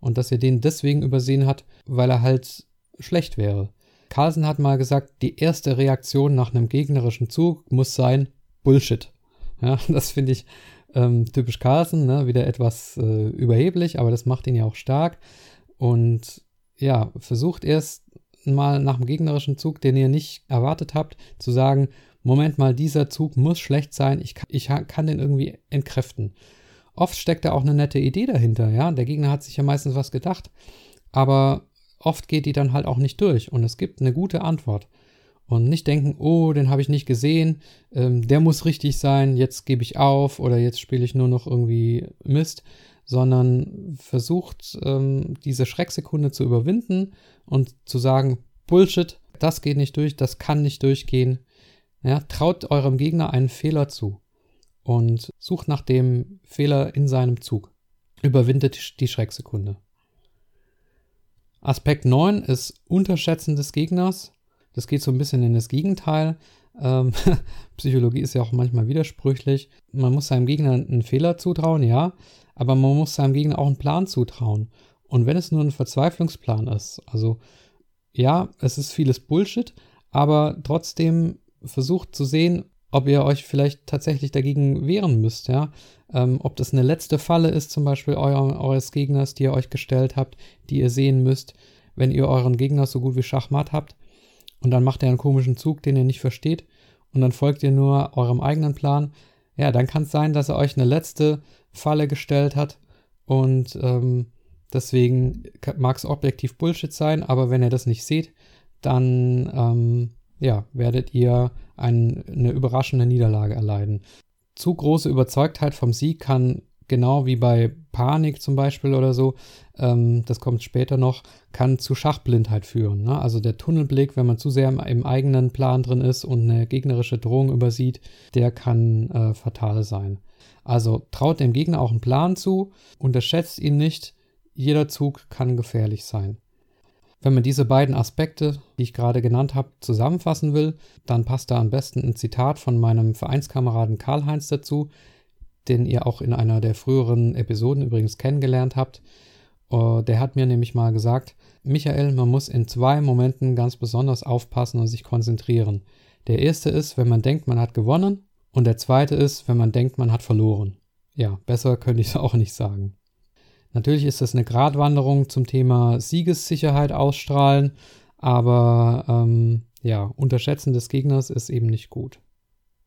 und dass ihr den deswegen übersehen habt, weil er halt schlecht wäre. Carlsen hat mal gesagt, die erste Reaktion nach einem gegnerischen Zug muss sein Bullshit. Ja, das finde ich ähm, typisch Carlsen, ne? wieder etwas äh, überheblich, aber das macht ihn ja auch stark. Und ja, versucht erst mal nach dem gegnerischen Zug, den ihr nicht erwartet habt, zu sagen, Moment mal, dieser Zug muss schlecht sein, ich kann, ich kann den irgendwie entkräften. Oft steckt da auch eine nette Idee dahinter, ja. Der Gegner hat sich ja meistens was gedacht, aber oft geht die dann halt auch nicht durch und es gibt eine gute Antwort. Und nicht denken, oh, den habe ich nicht gesehen, ähm, der muss richtig sein, jetzt gebe ich auf oder jetzt spiele ich nur noch irgendwie Mist, sondern versucht, ähm, diese Schrecksekunde zu überwinden und zu sagen, Bullshit, das geht nicht durch, das kann nicht durchgehen. Ja, traut eurem Gegner einen Fehler zu und sucht nach dem Fehler in seinem Zug. Überwindet die Schrecksekunde. Aspekt 9 ist Unterschätzen des Gegners. Das geht so ein bisschen in das Gegenteil. Ähm, Psychologie ist ja auch manchmal widersprüchlich. Man muss seinem Gegner einen Fehler zutrauen, ja, aber man muss seinem Gegner auch einen Plan zutrauen. Und wenn es nur ein Verzweiflungsplan ist, also ja, es ist vieles Bullshit, aber trotzdem versucht zu sehen, ob ihr euch vielleicht tatsächlich dagegen wehren müsst, ja. Ähm, ob das eine letzte Falle ist, zum Beispiel euer, eures Gegners, die ihr euch gestellt habt, die ihr sehen müsst, wenn ihr euren Gegner so gut wie Schachmatt habt und dann macht er einen komischen Zug, den ihr nicht versteht und dann folgt ihr nur eurem eigenen Plan, ja, dann kann es sein, dass er euch eine letzte Falle gestellt hat und ähm, deswegen mag es objektiv Bullshit sein, aber wenn ihr das nicht seht, dann ähm, ja, werdet ihr ein, eine überraschende Niederlage erleiden. Zu große Überzeugtheit vom Sieg kann genau wie bei Panik zum Beispiel oder so, ähm, das kommt später noch, kann zu Schachblindheit führen. Ne? Also der Tunnelblick, wenn man zu sehr im, im, eigenen Plan drin ist und eine gegnerische Drohung übersieht, der kann äh, fatal sein. Also traut dem Gegner auch einen Plan zu, unterschätzt ihn nicht, jeder Zug kann gefährlich sein. Wenn man diese beiden Aspekte, die ich gerade genannt habe, zusammenfassen will, dann passt da am besten ein Zitat von meinem Vereinskameraden Karl-Heinz dazu, den ihr auch in einer der früheren Episoden übrigens kennengelernt habt. Uh, der hat mir nämlich mal gesagt, Michael, man muss in zwei Momenten ganz besonders aufpassen und sich konzentrieren. Der erste ist, wenn man denkt, man hat gewonnen, und der zweite ist, wenn man denkt, man hat verloren. Ja, besser könnte ich es auch nicht sagen. Natürlich ist das eine Gratwanderung zum Thema Siegessicherheit ausstrahlen, aber ähm, ja, Unterschätzen des Gegners ist eben nicht gut.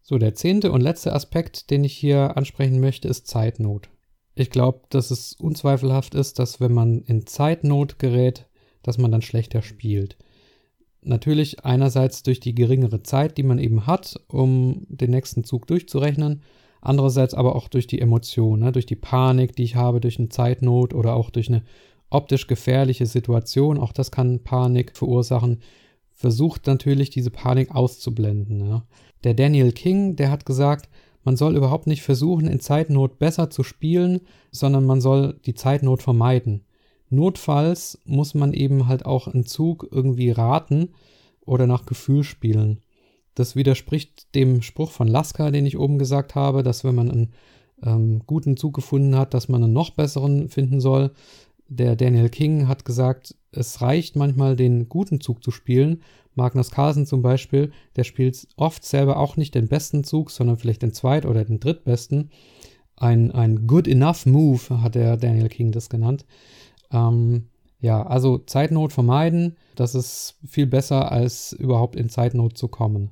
So, der zehnte und letzte Aspekt, den ich hier ansprechen möchte, ist Zeitnot. Ich glaube, dass es unzweifelhaft ist, dass wenn man in Zeitnot gerät, dass man dann schlechter spielt. Natürlich einerseits durch die geringere Zeit, die man eben hat, um den nächsten Zug durchzurechnen, andererseits aber auch durch die Emotion, ne, durch die Panik, die ich habe, durch eine Zeitnot oder auch durch eine optisch gefährliche Situation, auch das kann Panik verursachen, versucht natürlich diese Panik auszublenden. Ne. Der Daniel King, der hat gesagt, man soll überhaupt nicht versuchen, in Zeitnot besser zu spielen, sondern man soll die Zeitnot vermeiden. Notfalls muss man eben halt auch einen Zug irgendwie raten oder nach Gefühl spielen. Das widerspricht dem Spruch von Lasker, den ich oben gesagt habe, dass wenn man einen ähm, guten Zug gefunden hat, dass man einen noch besseren finden soll. Der Daniel King hat gesagt, es reicht manchmal, den guten Zug zu spielen. Magnus Carlsen zum Beispiel, der spielt oft selber auch nicht den besten Zug, sondern vielleicht den zweit- oder den drittbesten. Ein, ein good enough move hat der Daniel King das genannt. Ähm, ja, also Zeitnot vermeiden, das ist viel besser, als überhaupt in Zeitnot zu kommen.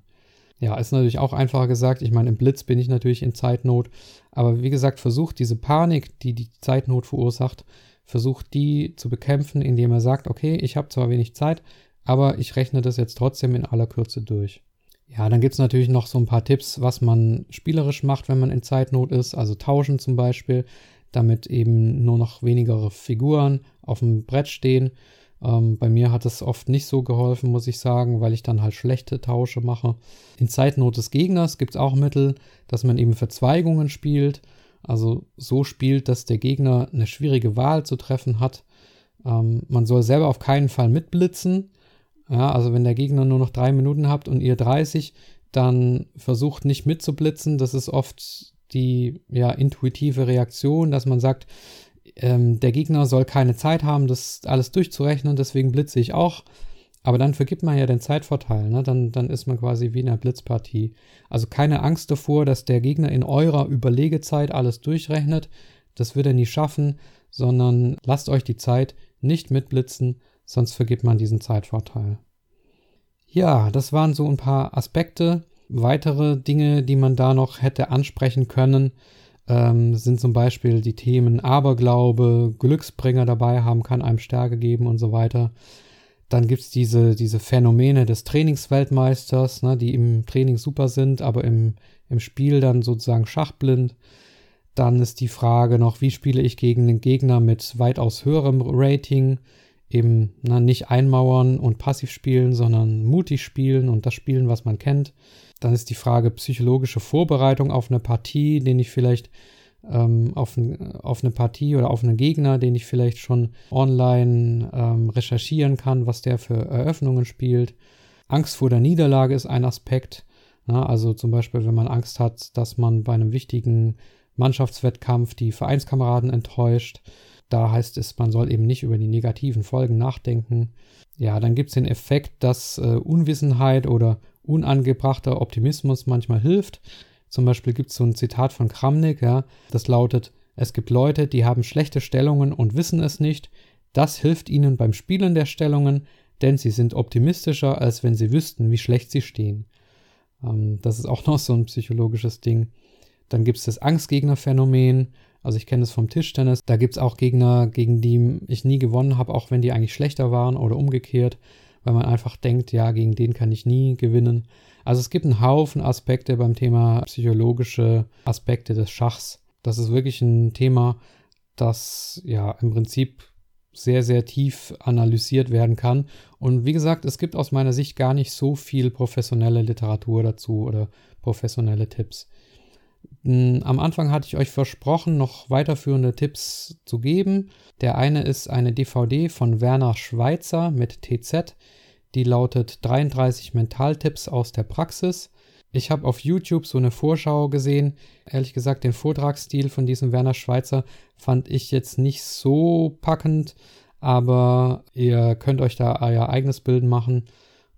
Ja, ist natürlich auch einfacher gesagt. Ich meine, im Blitz bin ich natürlich in Zeitnot. Aber wie gesagt, versucht diese Panik, die die Zeitnot verursacht, versucht die zu bekämpfen, indem er sagt, okay, ich habe zwar wenig Zeit, aber ich rechne das jetzt trotzdem in aller Kürze durch. Ja, dann gibt es natürlich noch so ein paar Tipps, was man spielerisch macht, wenn man in Zeitnot ist. Also tauschen zum Beispiel damit eben nur noch weniger Figuren auf dem Brett stehen. Ähm, bei mir hat es oft nicht so geholfen, muss ich sagen, weil ich dann halt schlechte Tausche mache. In Zeitnot des Gegners gibt es auch Mittel, dass man eben Verzweigungen spielt. Also so spielt, dass der Gegner eine schwierige Wahl zu treffen hat. Ähm, man soll selber auf keinen Fall mitblitzen. Ja, also wenn der Gegner nur noch drei Minuten habt und ihr 30, dann versucht nicht mitzublitzen. Das ist oft die ja, intuitive Reaktion, dass man sagt, ähm, der Gegner soll keine Zeit haben, das alles durchzurechnen, deswegen blitze ich auch. Aber dann vergibt man ja den Zeitvorteil, ne? dann, dann ist man quasi wie in einer Blitzpartie. Also keine Angst davor, dass der Gegner in eurer Überlegezeit alles durchrechnet. Das wird er nie schaffen, sondern lasst euch die Zeit nicht mitblitzen, sonst vergibt man diesen Zeitvorteil. Ja, das waren so ein paar Aspekte, Weitere Dinge, die man da noch hätte ansprechen können, ähm, sind zum Beispiel die Themen Aberglaube, Glücksbringer dabei haben, kann einem Stärke geben und so weiter. Dann gibt es diese, diese Phänomene des Trainingsweltmeisters, ne, die im Training super sind, aber im, im Spiel dann sozusagen schachblind. Dann ist die Frage noch, wie spiele ich gegen einen Gegner mit weitaus höherem Rating? Eben na, nicht einmauern und passiv spielen, sondern mutig spielen und das spielen, was man kennt. Dann ist die Frage psychologische Vorbereitung auf eine Partie, den ich vielleicht ähm, auf, auf, eine Partie oder auf einen Gegner, den ich vielleicht schon online ähm, recherchieren kann, was der für Eröffnungen spielt. Angst vor der Niederlage ist ein Aspekt. Na, also zum Beispiel, wenn man Angst hat, dass man bei einem wichtigen Mannschaftswettkampf die Vereinskameraden enttäuscht. Da heißt es, man soll eben nicht über die negativen Folgen nachdenken. Ja, dann gibt es den Effekt, dass äh, Unwissenheit oder unangebrachter Optimismus manchmal hilft. Zum Beispiel gibt es so ein Zitat von Kramnik, ja, das lautet, es gibt Leute, die haben schlechte Stellungen und wissen es nicht. Das hilft ihnen beim Spielen der Stellungen, denn sie sind optimistischer, als wenn sie wüssten, wie schlecht sie stehen. Ähm, das ist auch noch so ein psychologisches Ding. Dann gibt es das Angstgegnerphänomen. Also ich kenne es vom Tischtennis. Da gibt es auch Gegner, gegen die ich nie gewonnen habe, auch wenn die eigentlich schlechter waren oder umgekehrt weil man einfach denkt, ja, gegen den kann ich nie gewinnen. Also es gibt einen Haufen Aspekte beim Thema psychologische Aspekte des Schachs. Das ist wirklich ein Thema, das ja im Prinzip sehr, sehr tief analysiert werden kann. Und wie gesagt, es gibt aus meiner Sicht gar nicht so viel professionelle Literatur dazu oder professionelle Tipps. Hm, am Anfang hatte ich euch versprochen, noch weiterführende Tipps zu geben. Der eine ist eine DVD von Werner Schweitzer mit TZ. Die lautet 33 Mentaltipps aus der Praxis. Ich habe auf YouTube so eine Vorschau gesehen. Ehrlich gesagt, den Vortragsstil von diesem Werner Schweitzer fand ich jetzt nicht so packend, aber ihr könnt euch da euer eigenes Bild machen.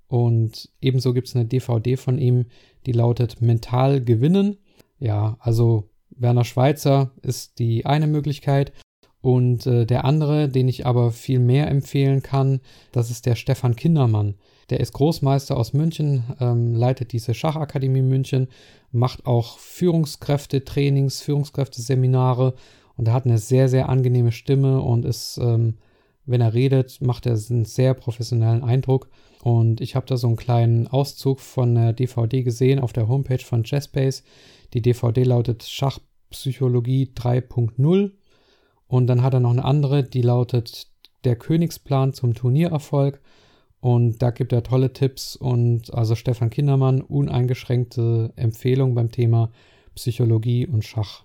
Und ebenso gibt es eine DVD von ihm, die lautet Mental gewinnen. Ja, also Werner Schweitzer ist die eine Möglichkeit. Und äh, der andere, den ich aber viel mehr empfehlen kann, das ist der Stefan Kindermann. Der ist Großmeister aus München, ähm, leitet diese Schachakademie München, macht auch Führungskräfte-Trainings, Führungskräfteseminare und er hat eine sehr, sehr angenehme Stimme und ist, ähm, wenn er redet, macht er einen sehr professionellen Eindruck. Und ich habe da so einen kleinen Auszug von der DVD gesehen auf der Homepage von Jazzbase. Die DVD lautet Schachpsychologie 3.0. Und dann hat er noch eine andere, die lautet Der Königsplan zum Turniererfolg. Und da gibt er tolle Tipps und also Stefan Kindermann, uneingeschränkte Empfehlung beim Thema Psychologie und Schach.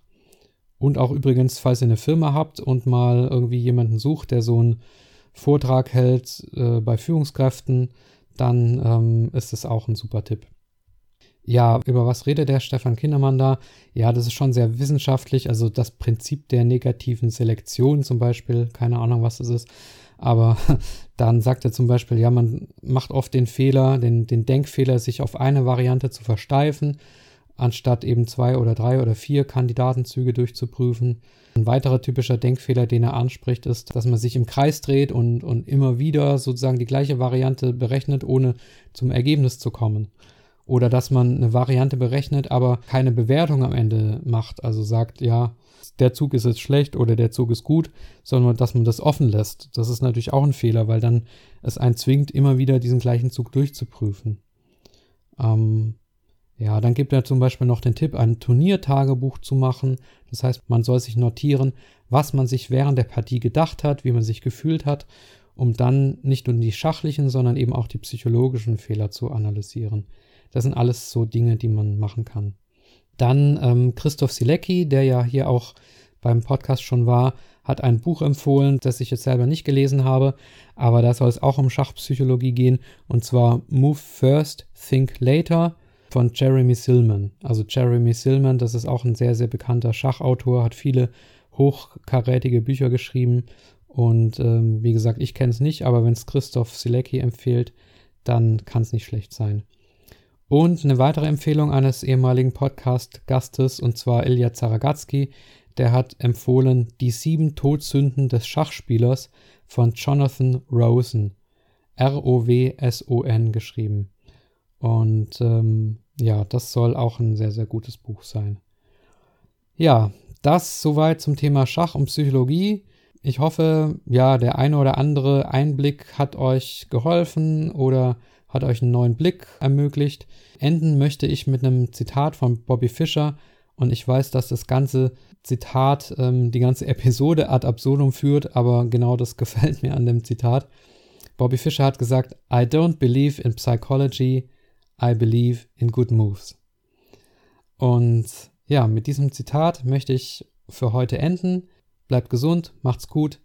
Und auch übrigens, falls ihr eine Firma habt und mal irgendwie jemanden sucht, der so einen Vortrag hält äh, bei Führungskräften, dann ähm, ist es auch ein super Tipp. Ja, über was redet der Stefan Kindermann da? Ja, das ist schon sehr wissenschaftlich, also das Prinzip der negativen Selektion zum Beispiel, keine Ahnung, was das ist. Aber dann sagt er zum Beispiel, ja, man macht oft den Fehler, den, den Denkfehler, sich auf eine Variante zu versteifen, anstatt eben zwei oder drei oder vier Kandidatenzüge durchzuprüfen. Ein weiterer typischer Denkfehler, den er anspricht, ist, dass man sich im Kreis dreht und, und immer wieder sozusagen die gleiche Variante berechnet, ohne zum Ergebnis zu kommen. Oder dass man eine Variante berechnet, aber keine Bewertung am Ende macht. Also sagt, ja, der Zug ist jetzt schlecht oder der Zug ist gut, sondern dass man das offen lässt. Das ist natürlich auch ein Fehler, weil dann es einen zwingt, immer wieder diesen gleichen Zug durchzuprüfen. Ähm, ja, dann gibt er zum Beispiel noch den Tipp, ein Turniertagebuch zu machen. Das heißt, man soll sich notieren, was man sich während der Partie gedacht hat, wie man sich gefühlt hat, um dann nicht nur die schachlichen, sondern eben auch die psychologischen Fehler zu analysieren. Das sind alles so Dinge, die man machen kann. Dann ähm, Christoph Silecki, der ja hier auch beim Podcast schon war, hat ein Buch empfohlen, das ich jetzt selber nicht gelesen habe, aber da soll es auch um Schachpsychologie gehen, und zwar Move First, Think Later von Jeremy Silman. Also Jeremy Silman, das ist auch ein sehr, sehr bekannter Schachautor, hat viele hochkarätige Bücher geschrieben und ähm, wie gesagt, ich kenne es nicht, aber wenn es Christoph Silecki empfiehlt, dann kann es nicht schlecht sein. Und eine weitere Empfehlung eines ehemaligen Podcast-Gastes, und zwar Ilya Zaragatsky, der hat empfohlen Die sieben Todsünden des Schachspielers von Jonathan Rosen. R-O-W-S-O-N geschrieben. Und ähm, ja, das soll auch ein sehr, sehr gutes Buch sein. Ja, das soweit zum Thema Schach und Psychologie. Ich hoffe, ja, der eine oder andere Einblick hat euch geholfen oder hat euch einen neuen Blick ermöglicht. Enden möchte ich mit einem Zitat von Bobby Fischer und ich weiß, dass das ganze Zitat ähm, die ganze Episode ad absurdum führt, aber genau das gefällt mir an dem Zitat. Bobby Fischer hat gesagt, I don't believe in psychology, I believe in good moves. Und ja, mit diesem Zitat möchte ich für heute enden. Bleibt gesund, macht's gut,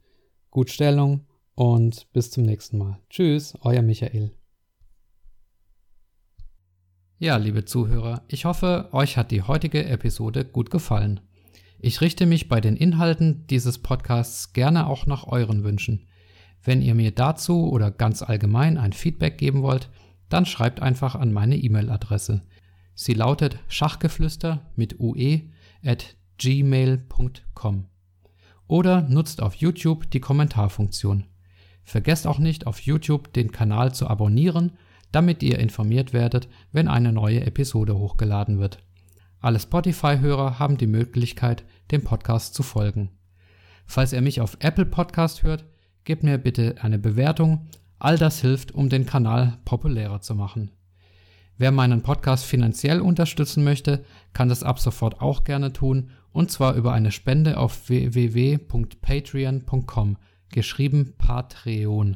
gut Stellung und bis zum nächsten Mal. Tschüss, euer Michael. Ja, liebe Zuhörer, ich hoffe, euch hat die heutige Episode gut gefallen. Ich richte mich bei den Inhalten dieses Podcasts gerne auch nach euren Wünschen. Wenn ihr mir dazu oder ganz allgemein ein Feedback geben wollt, dann schreibt einfach an meine E-Mail-Adresse. Sie lautet schachgeflüster mit ue at gmail.com. Oder nutzt auf YouTube die Kommentarfunktion. Vergesst auch nicht, auf YouTube den Kanal zu abonnieren damit ihr informiert werdet, wenn eine neue Episode hochgeladen wird. Alle Spotify-Hörer haben die Möglichkeit, dem Podcast zu folgen. Falls ihr mich auf Apple Podcast hört, gebt mir bitte eine Bewertung. All das hilft, um den Kanal populärer zu machen. Wer meinen Podcast finanziell unterstützen möchte, kann das ab sofort auch gerne tun, und zwar über eine Spende auf www.patreon.com, geschrieben Patreon.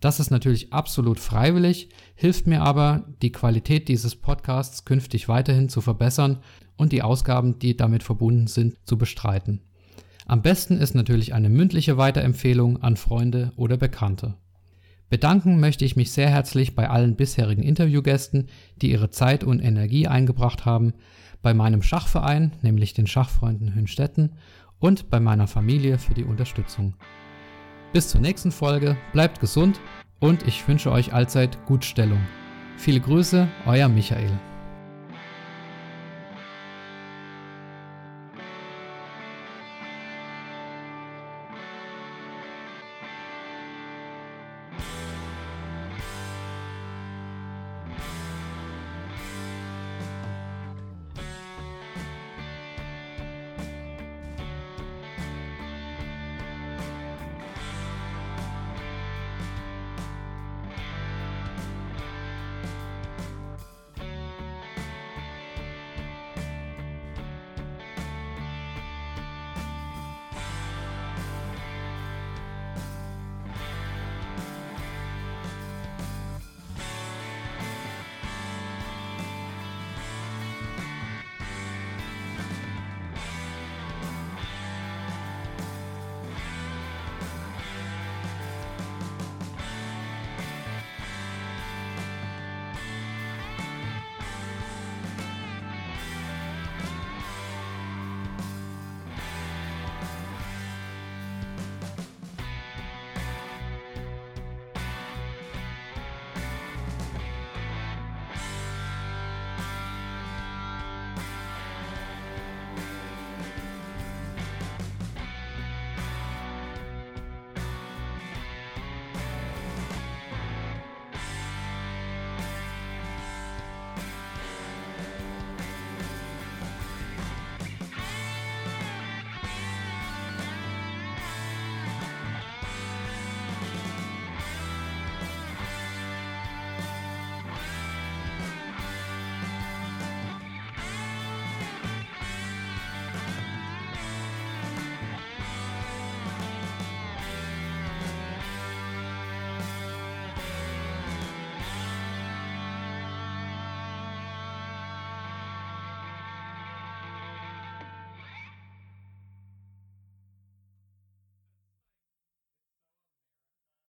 Das ist natürlich absolut freiwillig, hilft mir aber, die Qualität dieses Podcasts künftig weiterhin zu verbessern und die Ausgaben, die damit verbunden sind, zu bestreiten. Am besten ist natürlich eine mündliche Weiterempfehlung an Freunde oder Bekannte. Bedanken möchte ich mich sehr herzlich bei allen bisherigen Interviewgästen, die ihre Zeit und Energie eingebracht haben, bei meinem Schachverein, nämlich den Schachfreunden Hünstetten, und bei meiner Familie für die Unterstützung. Bis zur nächsten Folge, bleibt gesund und ich wünsche euch allzeit Gutstellung. Viele Grüße, euer Michael.